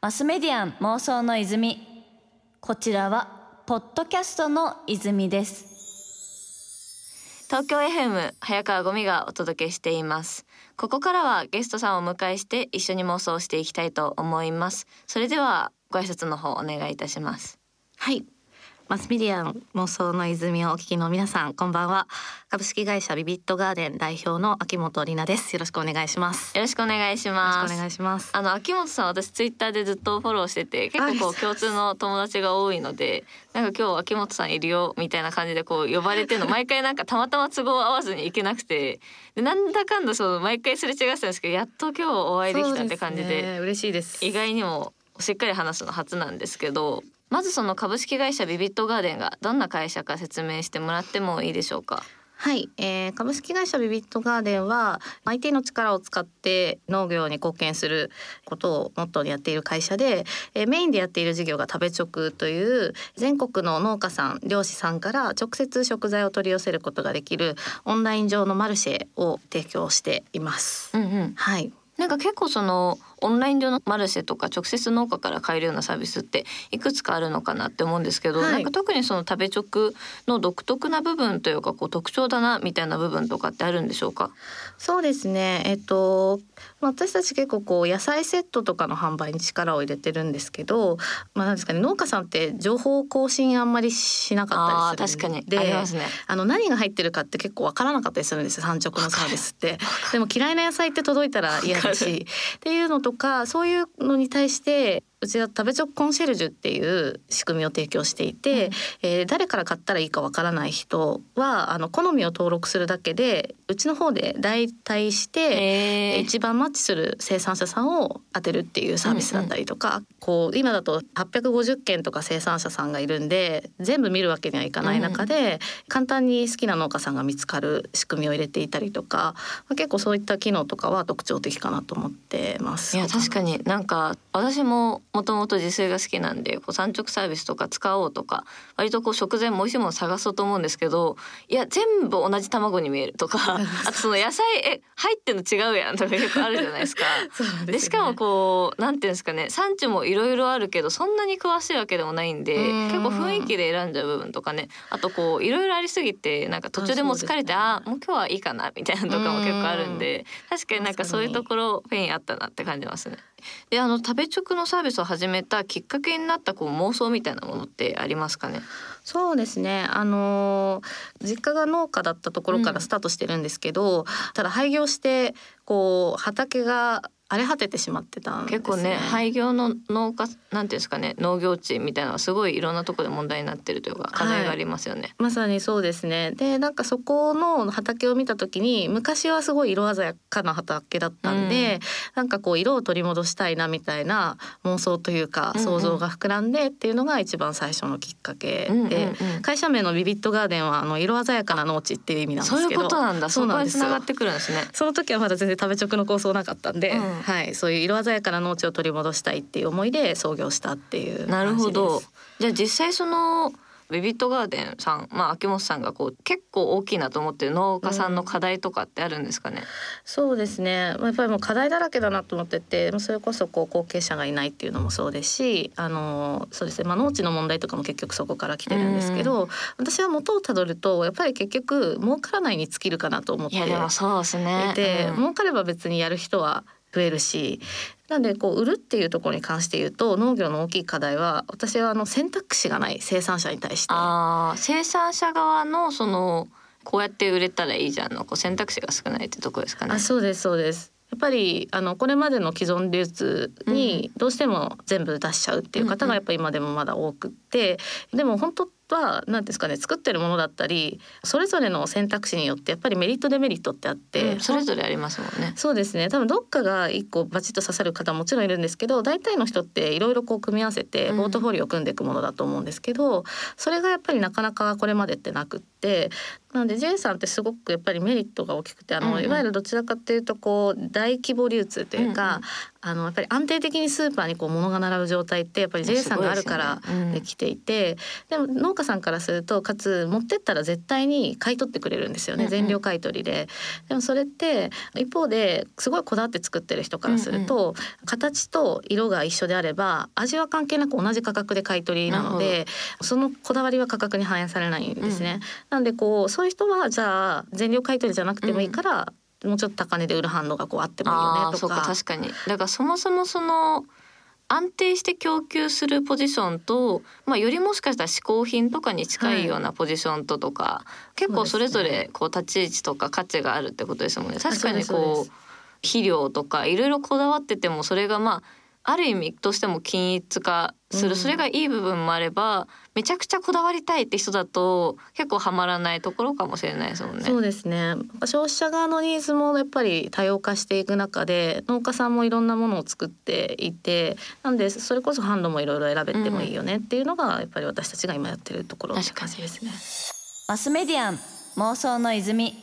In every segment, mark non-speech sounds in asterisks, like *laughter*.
マスメディアン妄想の泉。こちらはポッドキャストの泉です。東京 FM 早川ゴミがお届けしています。ここからはゲストさんをお迎えして一緒に妄想していきたいと思います。それではご挨拶の方お願いいたします。はいマスメディアン妄想の泉をお聞きの皆さんこんばんは。株式会社ビビットガーデン代表の秋元里奈です。よろしくお願いします。よろしくお願いします。お願いします。あの秋元さん私ツイッターでずっとフォローしてて結構こう共通の友達が多いのでなんか今日秋元さんいるよみたいな感じでこう呼ばれての毎回なんかたまたま都合合わずに行けなくてでなんだかんだそう毎回すれ違ってたんですけどやっと今日お会いできたって感じで、ね、嬉しいです。意外にもしっかり話すの初なんですけどまずその株式会社ビビットガーデンがどんな会社か説明してもらってもいいでしょうか？はい、えー、株式会社ビビットガーデンは IT の力を使って農業に貢献することをモットーにやっている会社で、えー、メインでやっている事業が食べ直という全国の農家さん漁師さんから直接食材を取り寄せることができるオンライン上のマルシェを提供しています。うんうん、はい。なんか結構そのオンライン上のマルシェとか直接農家から買えるようなサービスっていくつかあるのかなって思うんですけど、はい、なんか特にその食べ直の独特な部分というかこう特徴だなみたいな部分とかってあるんでしょうか？そうですね。えっと私たち結構こう野菜セットとかの販売に力を入れてるんですけど、まあ、なんですかね農家さんって情報更新あんまりしなかったりするあ確かにあ、ね、あの何が入ってるかって結構わからなかったりするんですよ産直のサービスって。*laughs* でも嫌いな野菜って届いたら嫌だしっていうのととかそういうのに対してうちは食べチョコンシェルジュっていう仕組みを提供していて、うん、えー、誰から買ったらいいかわからない人はあの好みを登録するだけでうちの方で代替して一番マッチする生産者さんを当てるっていうサービスだったりとか、うんうん、こう今だと850件とか生産者さんがいるんで全部見るわけにはいかない中で、うん、簡単に好きな農家さんが見つかる仕組みを入れていたりとか、まあ、結構そういった機能とかは特徴的かなと思ってます。いや確かになんか私ももともと自炊が好きなんでこう産直サービスとか使おうとか割とこう食材も美味しいもの探そうと思うんですけどいや全部同じ卵に見えるとか *laughs* あとその野菜え入ってんの違うやんとか *laughs* 結構あるじゃないですか。で、ね、しかもこうなんていうんですかね産地もいろいろあるけどそんなに詳しいわけでもないんで結構雰囲気で選んじゃう部分とかねあとこういろいろありすぎてなんか途中でも疲れてあ、ね、もう今日はいいかなみたいなとかも結構あるんで確かになんかそういうところ pain あったなって感じますね。であの食べチョクのサービスを始めたきっかけになったこう妄想みたいなものってありますかね？そうですね。あの実家が農家だったところからスタートしてるんですけど、うん、ただ廃業してこう畑が荒れ果ててしまってたんです、ね、結構ね廃業の農家なんていうんですかね農業地みたいなすごいいろんなところで問題になってるというか課題がありますよね、はい、まさにそうですね。でなんかそこの畑を見た時に昔はすごい色鮮やかな畑だったんで、うん、なんかこう色を取り戻したいなみたいな妄想というか想像が膨らんでっていうのが一番最初のきっかけで、会社名のビビットガーデンはあの色鮮やかな農地っていう意味なんですけど。そういうことなんだ。そうなんです繋がってくるんですね。その時はまだ全然食べ直の構想なかったんで、うんはい、そういう色鮮やかな農地を取り戻したいっていう思いで創業したっていうなるほど。じゃあ実際そのビビットガーデンさん、まあ、秋元さんがこう結構大きいなと思ってる農家さんの課題とかってあるんですかね、うん、そうですね。やっぱりもう課題だらけだなと思っててそれこそこう後継者がいないっていうのもそうですしあのそうですね、まあ、農地の問題とかも結局そこから来てるんですけど、うん、私は元をたどるとやっぱり結局儲からないに尽きるかなと思っていて、そうですね、うん、儲かれば別にやる人は増えるしなんでこう売るっていうところに関して言うと農業の大きい課題は私はあの選択肢がない生産者に対して。あ生産者側のそのこうやって売れたらいいじゃんのこう選択肢が少ないってとこですかね。あそうですそうです。やっぱりあのこれまでの既存流通にどうしても全部出しちゃうっていう方がやっぱり今でもまだ多くって、でも本当は何ですかね作ってるものだったりそれぞれの選択肢によってやっぱりメリットデメリットってあって、うん、それぞれありますもんね。そうですね多分どっかが一個バチッと刺さる方もちろんいるんですけど大体の人っていろいろこう組み合わせてポートフォリオを組んでいくものだと思うんですけど、うん、それがやっぱりなかなかこれまでってなくって。てなので J さんってすごくやっぱりメリットが大きくてあの、うんうん。いわゆるどちらかっていうとこう大規模流通というか、うんうん。あのやっぱり安定的にスーパーにこう物が並ぶ状態ってやっぱり J さんがあるからすごいですよね。うん。できていて、でも農家さんからするとかつ持ってったら絶対に買い取ってくれるんですよね、うんうん。全量買い取りで。でもそれって一方ですごいこだわって作ってる人からすると、形と色が一緒であれば味は関係なく同じ価格で買い取りなのでそのこだわりは価格に反映されないんですね。なんでこうそういう人はじゃあ全量買い取りじゃなくてもいいから、もうちょっと高値で売る反応がこうあってもいいよねとか。か。確かに。だからそもそもその安定して供給するポジションと、まあ、よりもしかしたら嗜好品とかに近いようなポジションととか、結構それぞれこう立ち位置とか価値があるってことですもんね。確かにこう肥料とかいろいろこだわっててもそれがまあある意味としても均一化する、うん。それがいい部分もあればめちゃくちゃこだわりたいって人だと結構はまらないところかもしれないですもんね。そうですね。消費者側のニーズもやっぱり多様化していく中で農家さんもいろんなものを作っていてなんでそれこそ販路もいろいろ選べてもいいよねっていうのがやっぱり私たちが今やってるところって感じですね。マスメディアン妄想の泉。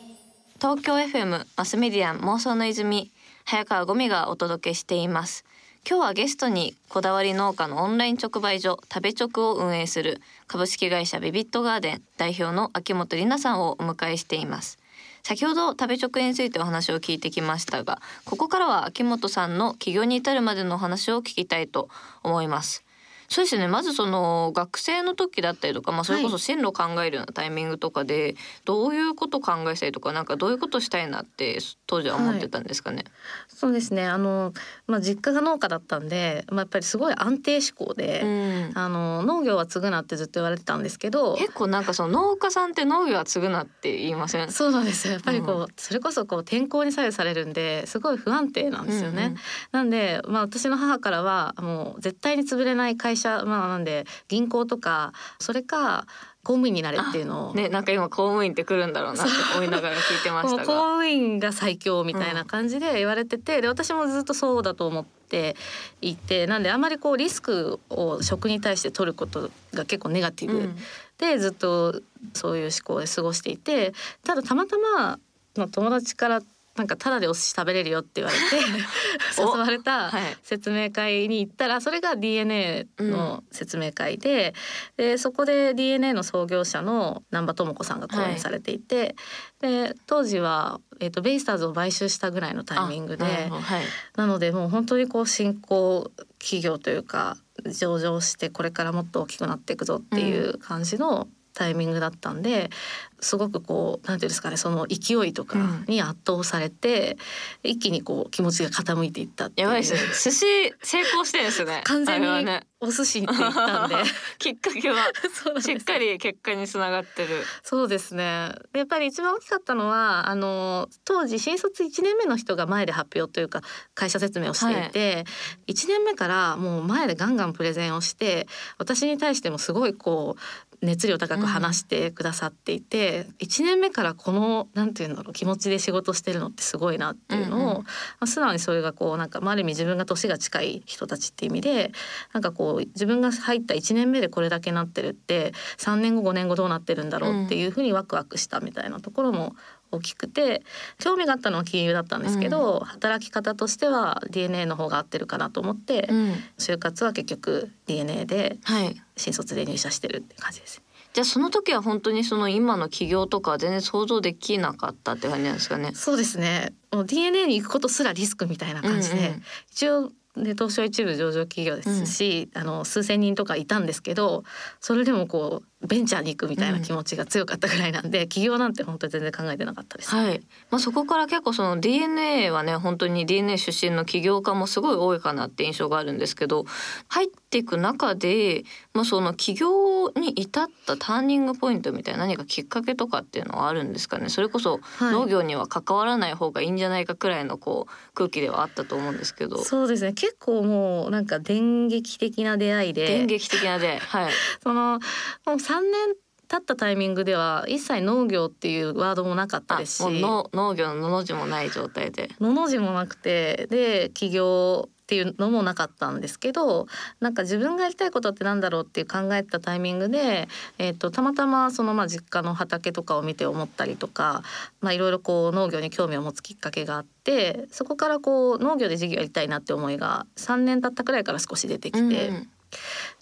東京 FM マスメディアン妄想の泉。早川ゴミがお届けしています今日はゲストにこだわり農家のオンライン直売所食べ直を運営する株式会社ビビットガーデン代表の秋元里奈さんをお迎えしています。先ほど食べ直についてお話を聞いてきましたがここからは秋元さんの起業に至るまでのお話を聞きたいと思います。そうですね。まずその学生の時だったりとか、まあ、それこそ進路を考えるようなタイミングとかで、どういうこと考えたりとかなんかどういうことしたいなって当時は思ってたんですかね？そうですね。あの、まあ、実家が農家だったんで、まあ、やっぱりすごい安定志向で、うん。あの農業は継ぐなってずっと言われてたんですけど結構なんかその農家さんって農業は継ぐなって言いません？そうなんですよ。やっぱりこう、うそれこそこう天候に左右されるんですごい不安定なんですよね。うんうんなんで、まあ、私の母からはもう絶対に潰れない会社、まあ、なんで銀行とかそれか公務員になれっていうのを、ねなんか今公務員って来るんだろうなって思いながら聞いてまこした *laughs* 公務員が最強みたいな感じで言われてて、で私もずっとそうだと思っていてなんであまりこうリスクを食に対して取ることが結構ネガティブうん。でずっとそういう思考で過ごしていてただたまたままあ友達からなんかタダでお寿司食べれるよって言われて *laughs* 誘おわれたはい。説明会に行ったらそれが DNA の説明会で,、でそこで DNA の創業者の難波智子さんが講演されていて、で当時は、えー、とベイスターズを買収したぐらいのタイミングではい。なのでもう本当にこう新興企業というか上場してこれからもっと大きくなっていくぞっていう感じのタイミングだったんですごくこうなんていうんですかねその勢いとかに圧倒されて、一気にこう気持ちが傾いていったやばいですね。寿司成功してるんですね。完全に。お寿司って言ったんで *laughs* きっかけは *laughs* しっかり結果につながってる。そうですねでやっぱり一番大きかったのはあの当時新卒1年目の人が前で発表というか会社説明をしていて、1年目からもう前でガンガンプレゼンをして私に対してもすごいこう熱量高く話してくださっていて、1年目からこのなんていうんだろう気持ちで仕事してるのってすごいなっていうのを、うんうんまあ、素直にそれがこうなんか、まあ、ある意味自分が年が近い人たちっていう意味でなんかこう自分が入った1年目でこれだけなってるって3年後5年後どうなってるんだろうっていうふうにワクワクしたみたいなところも大きくて興味があったのは金融だったんですけど、働き方としては DNA の方が合ってるかなと思って、うん。就活は結局 DNA ではい。新卒で入社してるって感じです。じゃあその時は本当にその今の起業とかは全然想像できなかったって感じなんですかね。そうですね。もう DNA に行くことすらリスクみたいな感じで、うんうん。一応で東証一部上場企業ですし、あの数千人とかいたんですけどそれでもこうベンチャーに行くみたいな気持ちが強かったぐらいなんで、起業なんて本当に全然考えてなかったです。はい。まあそこから結構その DNA はね本当に DNA 出身の起業家もすごい多いかなって印象があるんですけど入っていく中でまあその起業に至ったターニングポイントみたいな何かきっかけとかっていうのはあるんですかね？それこそはい農業には関わらない方がいいんじゃないかくらいのこう空気ではあったと思うんですけど。そうですね結構もうなんか電撃的な出会いで電撃的なで、はい。*laughs* そのもう3年立ったタイミングでは一切農業っていうワードもなかったですしもうの農業ののの字もない状態でのの字もなくてで起業っていうのもなかったんですけどなんか自分がやりたいことってなんだろうっていう考えたタイミングで、えー、とたまたまそのまあ実家の畑とかを見て思ったりとかまあいろいろこう農業に興味を持つきっかけがあってそこからこう農業で事業やりたいなって思いが3年経ったくらいから少し出てきて。うん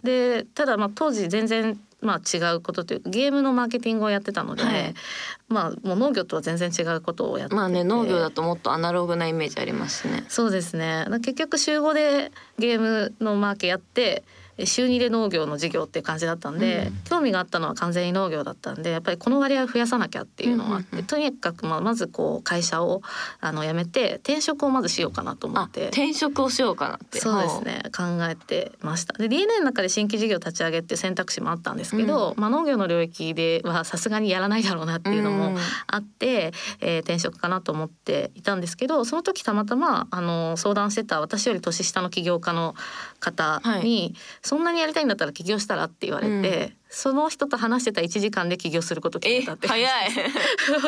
でただまあ当時全然まあ違うことというかゲームのマーケティングをやってたので、はい。まあもう農業とは全然違うことをやってて。まあね農業だともっとアナログなイメージありますね。そうですね。結局週5でゲームのマーケやって週2で農業の事業っていう感じだったんで、うん興味があったのは完全に農業だったんでやっぱりこの割合を増やさなきゃっていうのがあって、うんうんうん。とにかくまあまずこう会社をあの辞めて転職をまずしようかなと思あって。転職をしようかなって。そうですね。考えてました。で DNA の中で新規事業立ち上げっていう選択肢もあったんですけど、まあ、農業の領域ではさすがにやらないだろうなっていうのもうんあって、えー転職かなと思っていたんですけどその時たまたまあの相談してた私より年下の起業家の方に、そんなにやりたいんだったら起業したらって言われて、その人と話してた1時間で起業することを決えめたって。早い。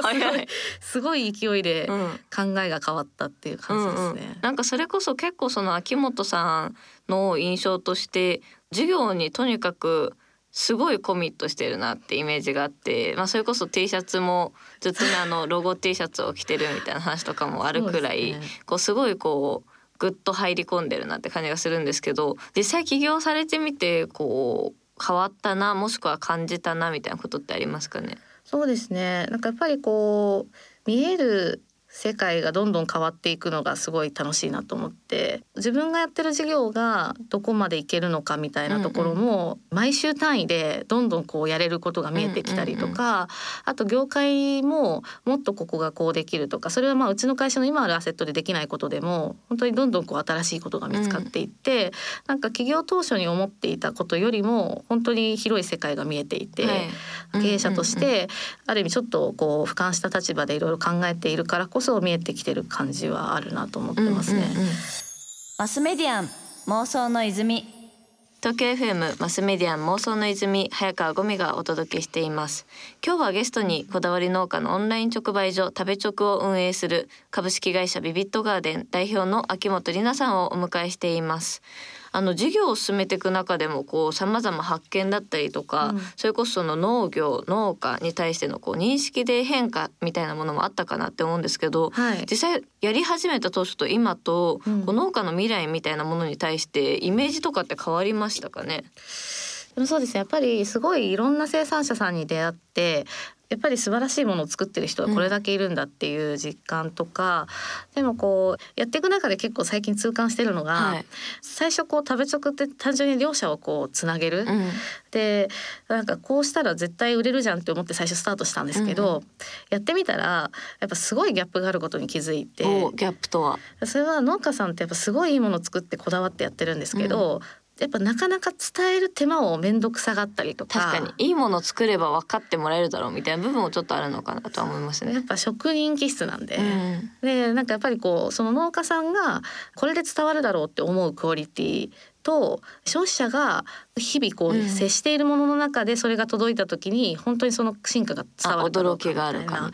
早い、*laughs* すごい勢いでうん考えが変わったっていう感じですね。うん。うん、なんかそれこそ結構その秋元さんの印象として授業にとにかくすごいコミットしてるなってイメージがあって、まあ、それこそ T シャツもずっとねあのロゴ T シャツを着てるみたいな話とかもあるくらい、すね。こうすごいこうぐっと入り込んでるなって感じがするんですけど実際起業されてみてこう変わったなもしくは感じたなみたいなことってありますかね？そうですね。なんかやっぱりこう見える世界がどんどん変わっていくのがすごい楽しいなと思って自分がやってる事業がどこまでいけるのかみたいなところも毎週単位でどんどんこうやれることが見えてきたりとかあと業界ももっとここがこうできるとかそれはまあうちの会社の今あるアセットでできないことでも本当にどんどんこう新しいことが見つかっていってなんか企業当初に思っていたことよりも本当に広い世界が見えていて。はい。経営者としてある意味ちょっとこう俯瞰した立場でいろいろ考えているからこそ見えてきてる感じはあるなと思ってますね。うんうんうん。マスメディアン妄想の泉。東京 FM マスメディアン妄想の泉早川ゴミがお届けしています。今日はゲストにこだわり農家のオンライン直売所食べ直を運営する株式会社ビビットガーデン代表の秋元里奈さんをお迎えしていますあの事業を進めていく中でもこう様々発見だったりとか、うん。それこそその農業農家に対してのこう認識で変化みたいなものもあったかなって思うんですけど、はい。実際やり始めた当初と今と、うん。こう農家の未来みたいなものに対してイメージとかって変わりましたかね？でもそうですね。やっぱりすごいいろんな生産者さんに出会ってやっぱり素晴らしいものを作ってる人がこれだけいるんだっていう実感とか、でもこうやっていく中で結構最近痛感してるのが、はい。最初こう食べ直って単純に両者をこうつなげる、うん。でなんかこうしたら絶対売れるじゃんって思って最初スタートしたんですけど、うんやってみたらやっぱすごいギャップがあることに気づいて。おギャップとは。それは農家さんってやっぱすごいいいものを作ってこだわってやってるんですけど、やっぱなかなか伝える手間を面倒くさがったりとか確かにいいものを作れば分かってもらえるだろうみたいな部分もちょっとあるのかなとは思いますね。やっぱ職人気質なんで。うんでなんかやっぱりこうその農家さんがこれで伝わるだろうって思うクオリティと消費者が日々こう接しているものの中でそれが届いた時に本当にその進化が伝あわるかどうかみたいな。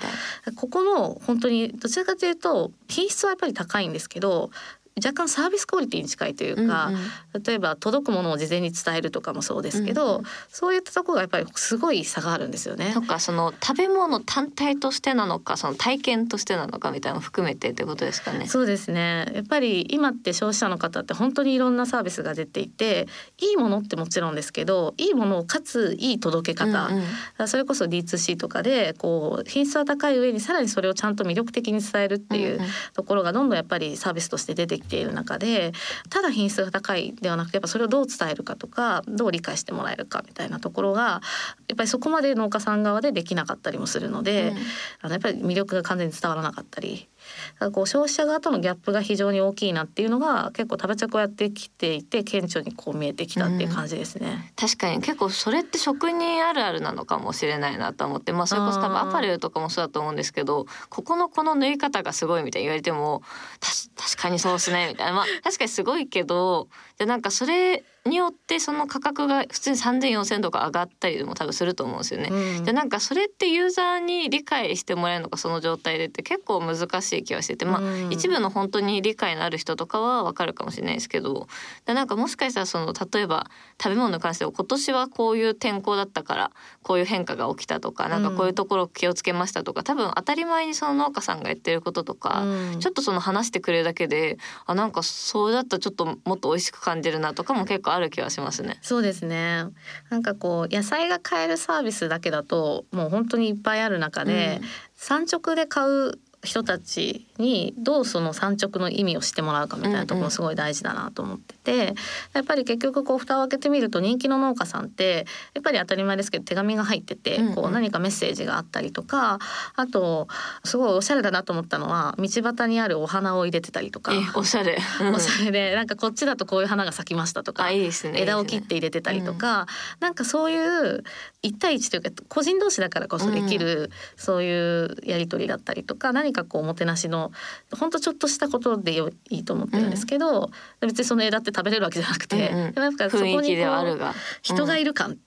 ここの本当にどちらかというと品質はやっぱり高いんですけど若干サービスクオリティに近いというか、うんうん。例えば届くものを事前に伝えるとかもそうですけど、うんうん。そういったところがやっぱりすごい差があるんですよね。と。かその食べ物単体としてなのかその体験としてなのかみたいなのを含めてってことですかね。そうですね。やっぱり今って消費者の方って本当にいろんなサービスが出ていていいものってもちろんですけどいいものをかついい届け方、うんうん。それこそ D2C とかでこう品質は高い上にさらにそれをちゃんと魅力的に伝えるっていうところがどんどんやっぱりサービスとして出てきている中でただ品質が高いではなくてやっぱそれをどう伝えるかとかどう理解してもらえるかみたいなところがやっぱりそこまで農家さん側でできなかったりもするので、うんあのやっぱり魅力が完全に伝わらなかったり。こう消費者側とのギャップが非常に大きいなっていうのが結構食べ着をやってきていて顕著にこう見えてきたっていう感じですね。確かに結構それって職人あるあるなのかもしれないなと思ってまあそれこそ多分アパレルとかもそうだと思うんですけどここのこの縫い方がすごいみたいに言われてもたし確かにそうっすねみたいな。まあ確かにすごいけどじゃあなんかそれによってその価格が普通に3,0004,000とか上がったりも多分すると思うんですよね。うん。でなんかそれってユーザーに理解してもらえるのかその状態でって結構難しい気はしててまあ、うん。一部の本当に理解のある人とかはわかるかもしれないですけどでなんかもしかしたらその例えば食べ物に関しては今年はこういう天候だったからこういう変化が起きたとかなんかこういうところ気をつけましたとか多分当たり前にその農家さんが言ってることとか、うん。ちょっとその話してくれるだけであなんかそうだったらちょっともっと美味しく感じるなとかも結構ある気がしますね。そうですねなんかこう野菜が買えるサービスだけだともう本当にいっぱいある中で、うん産直で買う人たちにどうその産直の意味を知ってもらうかみたいなところすごい大事だなと思ってて、やっぱり結局こう蓋を開けてみると人気の農家さんってやっぱり当たり前ですけど手紙が入ってて、うんうんこう何かメッセージがあったりとかあとすごいおしゃれだなと思ったのは道端にあるお花を入れてたりとか。えおしゃれ。おしゃれでなんかこっちだとこういう花が咲きましたとかね。枝を切って入れてたりとか、なんかそういう一対一というか個人同士だからこそできる、そういうやり取りだったりとか何かこうおもてなしのほんとちょっとしたことでよいいと思ってるんですけど、別にその枝って食べれるわけじゃなくて、うんうん。でもやっぱそこにこう雰囲気ではあるが。人がいる感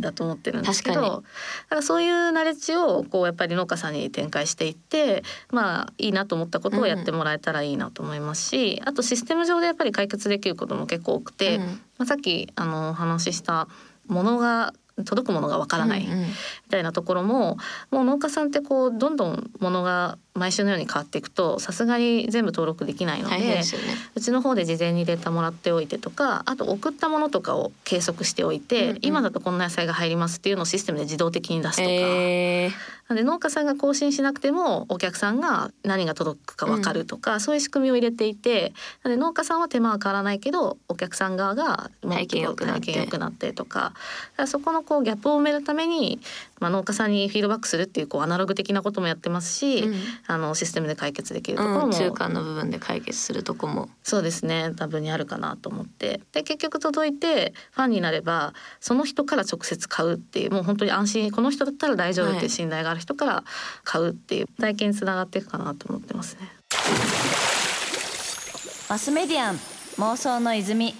だと思ってるんですけど、確かだからそういうナレッジをこうやっぱり農家さんに展開していってまあいいなと思ったことをやってもらえたらいいなと思いますし、あとシステム上でやっぱり解決できることも結構多くて、うん。まあ、さっきあのお話ししたものが届くものがわからないうんうん。みたいなところも、もう農家さんってこうどんどんものが毎週のように変わっていくとさすがに全部登録できないのでね。うちの方で事前にデータもらっておいてとかあと送ったものとかを計測しておいて、うんうん。今だとこんな野菜が入りますっていうのをシステムで自動的に出すとか、えー。なので農家さんが更新しなくてもお客さんが何が届くか分かるとか、そういう仕組みを入れていてなので農家さんは手間は変わらないけどお客さん側がもっと体験良くなって。とかそこのこうギャップを埋めるために、まあ、農家さんにフィードバックするっていうこうアナログ的なこともやってますし、うんあのシステムで解決できるところも、うん、中間の部分で解決するとこも。そうですね多分にあるかなと思ってで結局届いてファンになればその人から直接買うっていうもう本当に安心この人だったら大丈夫っていう信頼がある人から買うっていう体験につながっていくかなと思ってますね。マスメディアン妄想の泉